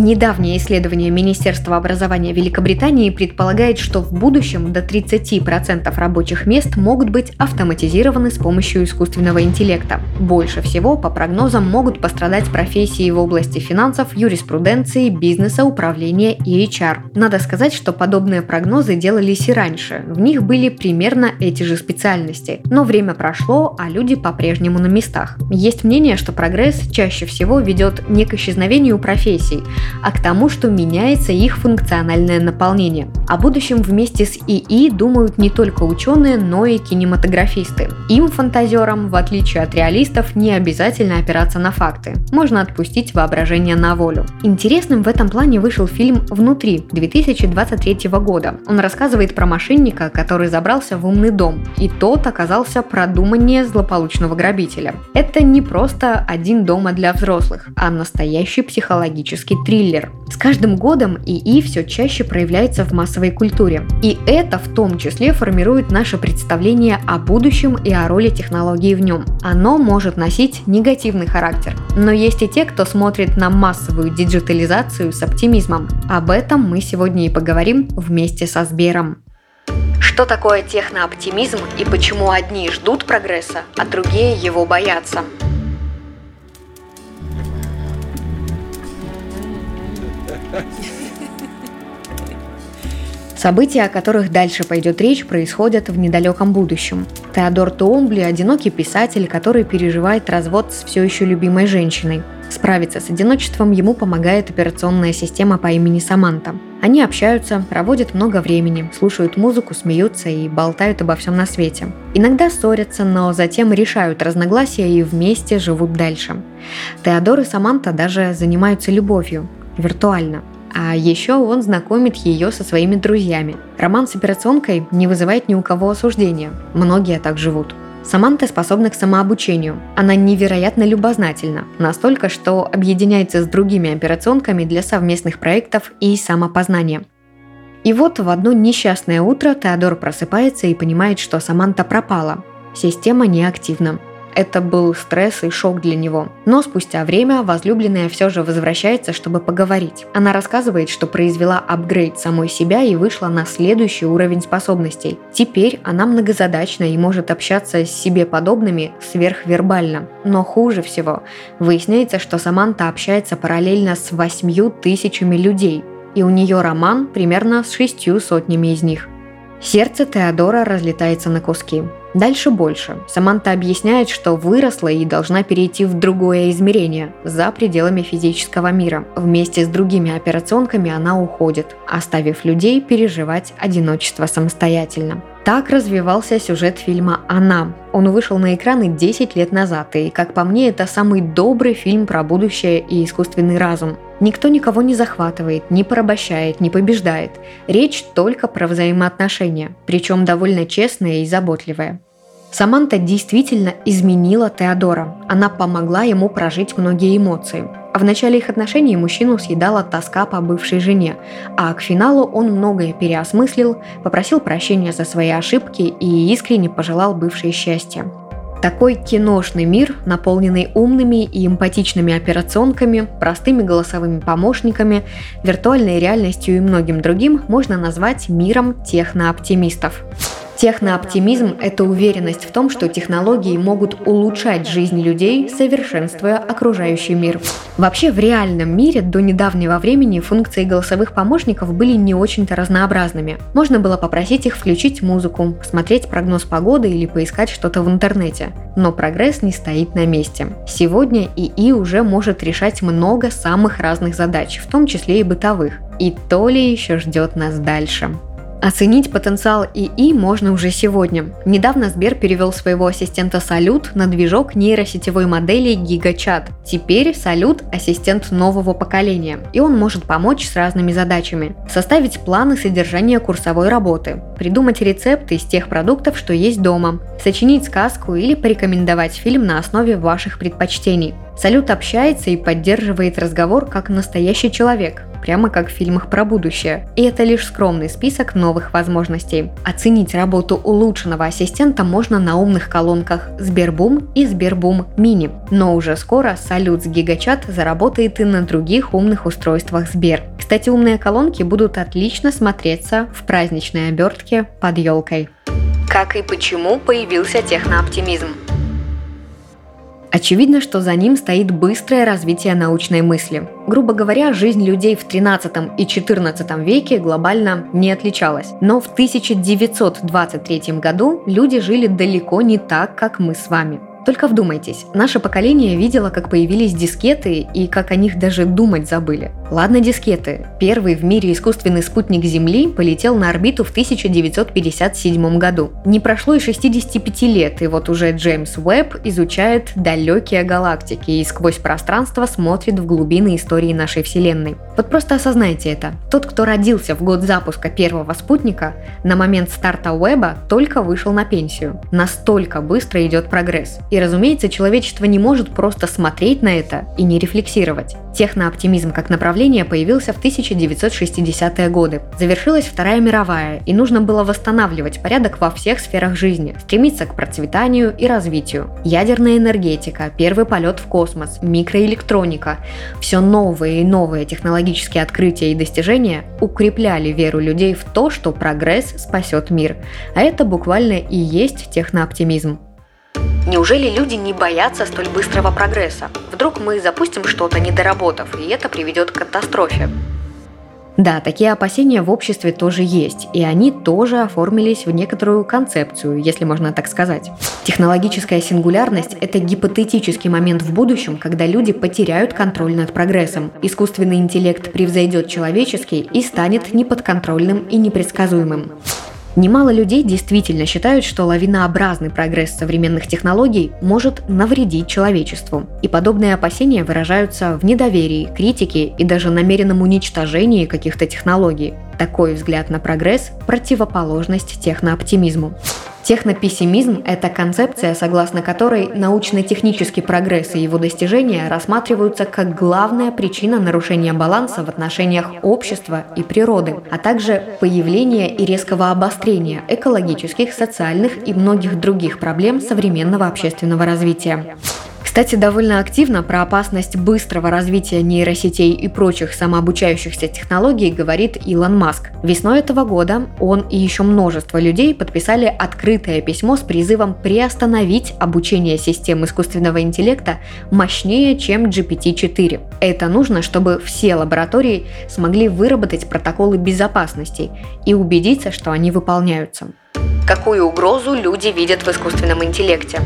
Недавнее исследование Министерства образования Великобритании предполагает, что в будущем до 30% рабочих мест могут быть автоматизированы с помощью искусственного интеллекта. Больше всего, по прогнозам, могут пострадать профессии в области финансов, юриспруденции, бизнеса, управления и HR. Надо сказать, что подобные прогнозы делались и раньше. В них были примерно эти же специальности. Но время прошло, а люди по-прежнему на местах. Есть мнение, что прогресс чаще всего ведет не к исчезновению профессий, а к тому, что меняется их функциональное наполнение. О будущем вместе с ИИ думают не только ученые, но и кинематографисты. Им, фантазерам, в отличие от реалистов, не обязательно опираться на факты. Можно отпустить воображение на волю. Интересным в этом плане вышел фильм «Внутри» 2023 года. Он рассказывает про мошенника, который забрался в умный дом, и тот оказался продуманнее злополучного грабителя. Это не просто один дома для взрослых, а настоящий психологический триллер. С каждым годом ИИ все чаще проявляется в массовой культуре. И это в том числе формирует наше представление о будущем и о роли технологии в нем. Оно может носить негативный характер. Но есть и те, кто смотрит на массовую диджитализацию с оптимизмом. Об этом мы сегодня и поговорим вместе со Сбером. Что такое технооптимизм и почему одни ждут прогресса, а другие его боятся? События, о которых дальше пойдет речь, происходят в недалеком будущем. Теодор Туомбли – одинокий писатель, который переживает развод с все еще любимой женщиной. Справиться с одиночеством ему помогает операционная система по имени Саманта. Они общаются, проводят много времени, слушают музыку, смеются и болтают обо всем на свете. Иногда ссорятся, но затем решают разногласия и вместе живут дальше. Теодор и Саманта даже занимаются любовью, виртуально. А еще он знакомит ее со своими друзьями. Роман с операционкой не вызывает ни у кого осуждения. Многие так живут. Саманта способна к самообучению. Она невероятно любознательна, настолько, что объединяется с другими операционками для совместных проектов и самопознания. И вот в одно несчастное утро Теодор просыпается и понимает, что Саманта пропала. Система неактивна. Это был стресс и шок для него. Но спустя время возлюбленная все же возвращается, чтобы поговорить. Она рассказывает, что произвела апгрейд самой себя и вышла на следующий уровень способностей. Теперь она многозадачна и может общаться с себе подобными сверхвербально. Но хуже всего, выясняется, что Саманта общается параллельно с восьмью тысячами людей, и у нее роман примерно с шестью сотнями из них. Сердце Теодора разлетается на куски. Дальше больше. Саманта объясняет, что выросла и должна перейти в другое измерение, за пределами физического мира. Вместе с другими операционками она уходит, оставив людей переживать одиночество самостоятельно. Так развивался сюжет фильма «Она». Он вышел на экраны 10 лет назад, и, как по мне, это самый добрый фильм про будущее и искусственный разум. Никто никого не захватывает, не порабощает, не побеждает. Речь только про взаимоотношения, причем довольно честные и заботливые. Саманта действительно изменила Теодора. Она помогла ему прожить многие эмоции. А в начале их отношений мужчину съедала тоска по бывшей жене, а к финалу он многое переосмыслил, попросил прощения за свои ошибки и искренне пожелал бывшей счастья. Такой киношный мир, наполненный умными и эмпатичными операционками, простыми голосовыми помощниками, виртуальной реальностью и многим другим, можно назвать миром технооптимистов. Технооптимизм – это уверенность в том, что технологии могут улучшать жизнь людей, совершенствуя окружающий мир. Вообще, в реальном мире до недавнего времени функции голосовых помощников были не очень-то разнообразными. Можно было попросить их включить музыку, смотреть прогноз погоды или поискать что-то в интернете. Но прогресс не стоит на месте. Сегодня ИИ уже может решать много самых разных задач, в том числе и бытовых. И то ли еще ждет нас дальше. Оценить потенциал ИИ можно уже сегодня. Недавно Сбер перевел своего ассистента Салют на движок нейросетевой модели GigaChat. Теперь Салют – ассистент нового поколения, и он может помочь с разными задачами. Составить планы содержания курсовой работы, придумать рецепты из тех продуктов, что есть дома, сочинить сказку или порекомендовать фильм на основе ваших предпочтений. Салют общается и поддерживает разговор как настоящий человек, прямо как в фильмах про будущее. И это лишь скромный список новых возможностей. Оценить работу улучшенного ассистента можно на умных колонках Сбербум и Сбербум Мини. Но уже скоро Салют с Гигачат заработает и на других умных устройствах Сбер. Кстати, умные колонки будут отлично смотреться в праздничной обертке под елкой. Как и почему появился технооптимизм? Очевидно, что за ним стоит быстрое развитие научной мысли. Грубо говоря, жизнь людей в 13 и 14 веке глобально не отличалась. Но в 1923 году люди жили далеко не так, как мы с вами. Только вдумайтесь, наше поколение видело, как появились дискеты и как о них даже думать забыли. Ладно дискеты. Первый в мире искусственный спутник Земли полетел на орбиту в 1957 году. Не прошло и 65 лет, и вот уже Джеймс Уэбб изучает далекие галактики и сквозь пространство смотрит в глубины истории нашей Вселенной. Вот просто осознайте это. Тот, кто родился в год запуска первого спутника, на момент старта Уэба только вышел на пенсию. Настолько быстро идет прогресс. И разумеется, человечество не может просто смотреть на это и не рефлексировать. Технооптимизм как направление появился в 1960-е годы. Завершилась Вторая мировая, и нужно было восстанавливать порядок во всех сферах жизни, стремиться к процветанию и развитию. Ядерная энергетика, первый полет в космос, микроэлектроника – все новые и новые технологические открытия и достижения укрепляли веру людей в то, что прогресс спасет мир. А это буквально и есть технооптимизм. Неужели люди не боятся столь быстрого прогресса? Вдруг мы запустим что-то, не доработав, и это приведет к катастрофе? Да, такие опасения в обществе тоже есть, и они тоже оформились в некоторую концепцию, если можно так сказать. Технологическая сингулярность – это гипотетический момент в будущем, когда люди потеряют контроль над прогрессом. Искусственный интеллект превзойдет человеческий и станет неподконтрольным и непредсказуемым. Немало людей действительно считают, что лавинообразный прогресс современных технологий может навредить человечеству. И подобные опасения выражаются в недоверии, критике и даже намеренном уничтожении каких-то технологий. Такой взгляд на прогресс – противоположность технооптимизму. Технопессимизм – это концепция, согласно которой научно-технический прогресс и его достижения рассматриваются как главная причина нарушения баланса в отношениях общества и природы, а также появления и резкого обострения экологических, социальных и многих других проблем современного общественного развития. Кстати, довольно активно про опасность быстрого развития нейросетей и прочих самообучающихся технологий говорит Илон Маск. Весной этого года он и еще множество людей подписали открытое письмо с призывом приостановить обучение систем искусственного интеллекта мощнее, чем GPT-4. Это нужно, чтобы все лаборатории смогли выработать протоколы безопасности и убедиться, что они выполняются. Какую угрозу люди видят в искусственном интеллекте?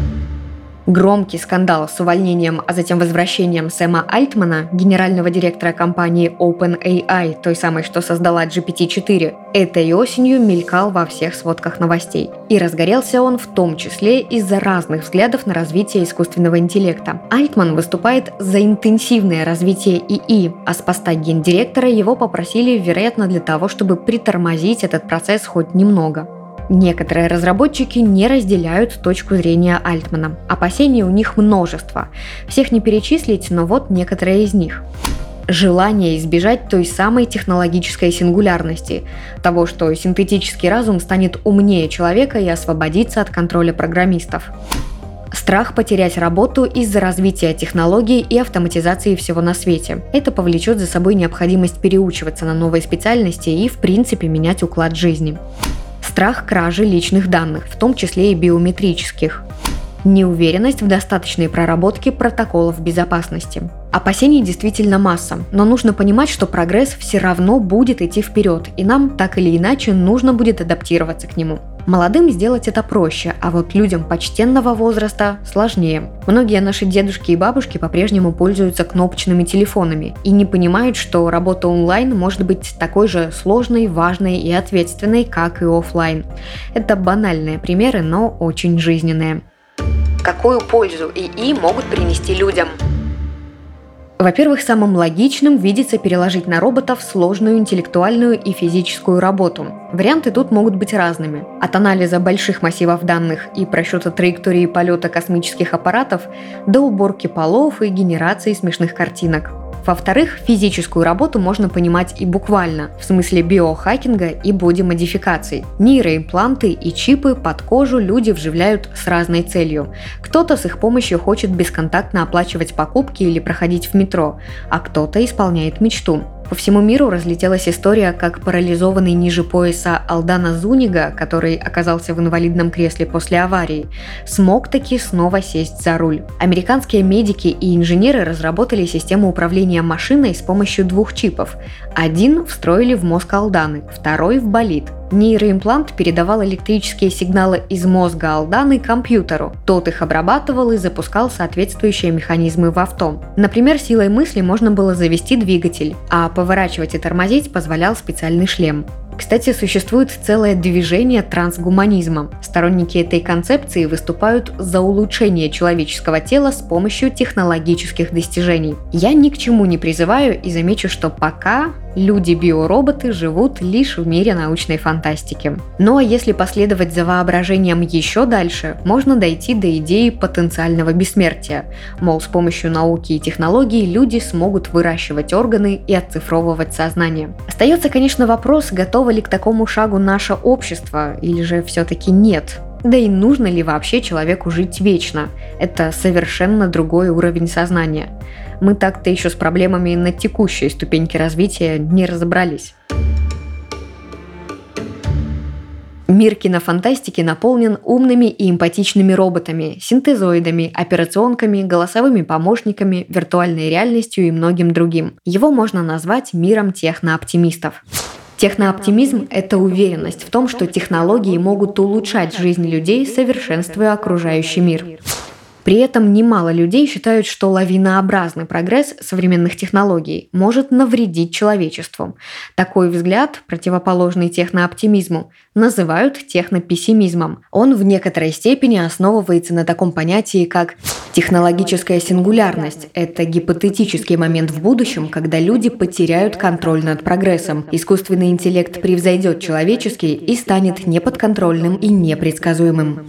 Громкий скандал с увольнением, а затем возвращением Сэма Альтмана, генерального директора компании OpenAI, той самой, что создала GPT-4, этой осенью мелькал во всех сводках новостей. И разгорелся он в том числе из-за разных взглядов на развитие искусственного интеллекта. Альтман выступает за интенсивное развитие ИИ, а с поста гендиректора его попросили, вероятно, для того, чтобы притормозить этот процесс хоть немного. Некоторые разработчики не разделяют точку зрения Альтмана. Опасений у них множество. Всех не перечислить, но вот некоторые из них желание избежать той самой технологической сингулярности, того, что синтетический разум станет умнее человека и освободится от контроля программистов. Страх потерять работу из-за развития технологий и автоматизации всего на свете. Это повлечет за собой необходимость переучиваться на новые специальности и, в принципе, менять уклад жизни страх кражи личных данных, в том числе и биометрических, неуверенность в достаточной проработке протоколов безопасности. Опасений действительно масса, но нужно понимать, что прогресс все равно будет идти вперед, и нам так или иначе нужно будет адаптироваться к нему. Молодым сделать это проще, а вот людям почтенного возраста сложнее. Многие наши дедушки и бабушки по-прежнему пользуются кнопочными телефонами и не понимают, что работа онлайн может быть такой же сложной, важной и ответственной, как и офлайн. Это банальные примеры, но очень жизненные. Какую пользу ИИ могут принести людям? Во-первых, самым логичным видится переложить на роботов сложную интеллектуальную и физическую работу. Варианты тут могут быть разными. От анализа больших массивов данных и просчета траектории полета космических аппаратов до уборки полов и генерации смешных картинок. Во-вторых, физическую работу можно понимать и буквально, в смысле биохакинга и боди-модификаций. Нейроимпланты и чипы под кожу люди вживляют с разной целью. Кто-то с их помощью хочет бесконтактно оплачивать покупки или проходить в метро, а кто-то исполняет мечту по всему миру разлетелась история, как парализованный ниже пояса Алдана Зунига, который оказался в инвалидном кресле после аварии, смог таки снова сесть за руль. Американские медики и инженеры разработали систему управления машиной с помощью двух чипов. Один встроили в мозг Алданы, второй в болид – Нейроимплант передавал электрические сигналы из мозга Алданы компьютеру. Тот их обрабатывал и запускал соответствующие механизмы в авто. Например, силой мысли можно было завести двигатель, а поворачивать и тормозить позволял специальный шлем. Кстати, существует целое движение трансгуманизма. Сторонники этой концепции выступают за улучшение человеческого тела с помощью технологических достижений. Я ни к чему не призываю и замечу, что пока люди-биороботы живут лишь в мире научной фантастики. Ну а если последовать за воображением еще дальше, можно дойти до идеи потенциального бессмертия. Мол, с помощью науки и технологий люди смогут выращивать органы и оцифровывать сознание. Остается, конечно, вопрос, готов готово ли к такому шагу наше общество, или же все-таки нет? Да и нужно ли вообще человеку жить вечно? Это совершенно другой уровень сознания. Мы так-то еще с проблемами на текущей ступеньке развития не разобрались. Мир кинофантастики наполнен умными и эмпатичными роботами, синтезоидами, операционками, голосовыми помощниками, виртуальной реальностью и многим другим. Его можно назвать миром технооптимистов. Технооптимизм – это уверенность в том, что технологии могут улучшать жизнь людей, совершенствуя окружающий мир. При этом немало людей считают, что лавинообразный прогресс современных технологий может навредить человечеству. Такой взгляд, противоположный технооптимизму, называют технопессимизмом. Он в некоторой степени основывается на таком понятии, как технологическая сингулярность. Это гипотетический момент в будущем, когда люди потеряют контроль над прогрессом. Искусственный интеллект превзойдет человеческий и станет неподконтрольным и непредсказуемым.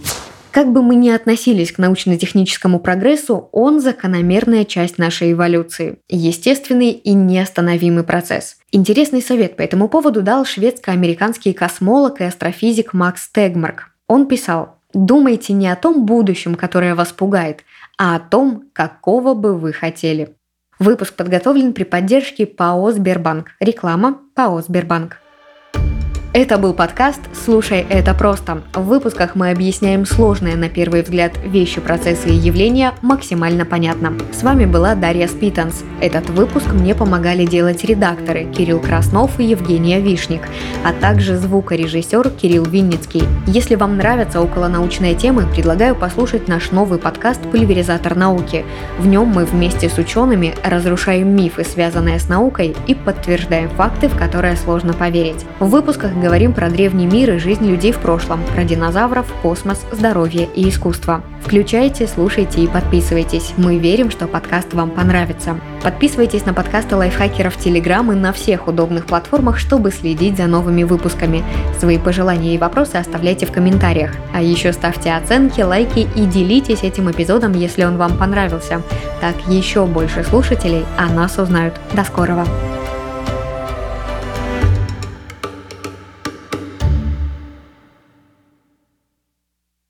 Как бы мы ни относились к научно-техническому прогрессу, он закономерная часть нашей эволюции. Естественный и неостановимый процесс. Интересный совет по этому поводу дал шведско-американский космолог и астрофизик Макс Тегмарк. Он писал, «Думайте не о том будущем, которое вас пугает, а о том, какого бы вы хотели». Выпуск подготовлен при поддержке ПАО «Сбербанк». Реклама ПАО «Сбербанк». Это был подкаст «Слушай, это просто». В выпусках мы объясняем сложные на первый взгляд вещи, процессы и явления максимально понятно. С вами была Дарья Спитанс. Этот выпуск мне помогали делать редакторы Кирилл Краснов и Евгения Вишник, а также звукорежиссер Кирилл Винницкий. Если вам нравятся околонаучные темы, предлагаю послушать наш новый подкаст «Пульверизатор науки». В нем мы вместе с учеными разрушаем мифы, связанные с наукой, и подтверждаем факты, в которые сложно поверить. В выпусках говорим про древний мир и жизнь людей в прошлом, про динозавров, космос, здоровье и искусство. Включайте, слушайте и подписывайтесь. Мы верим, что подкаст вам понравится. Подписывайтесь на подкасты лайфхакеров Телеграм и на всех удобных платформах, чтобы следить за новыми выпусками. Свои пожелания и вопросы оставляйте в комментариях. А еще ставьте оценки, лайки и делитесь этим эпизодом, если он вам понравился. Так еще больше слушателей о нас узнают. До скорого!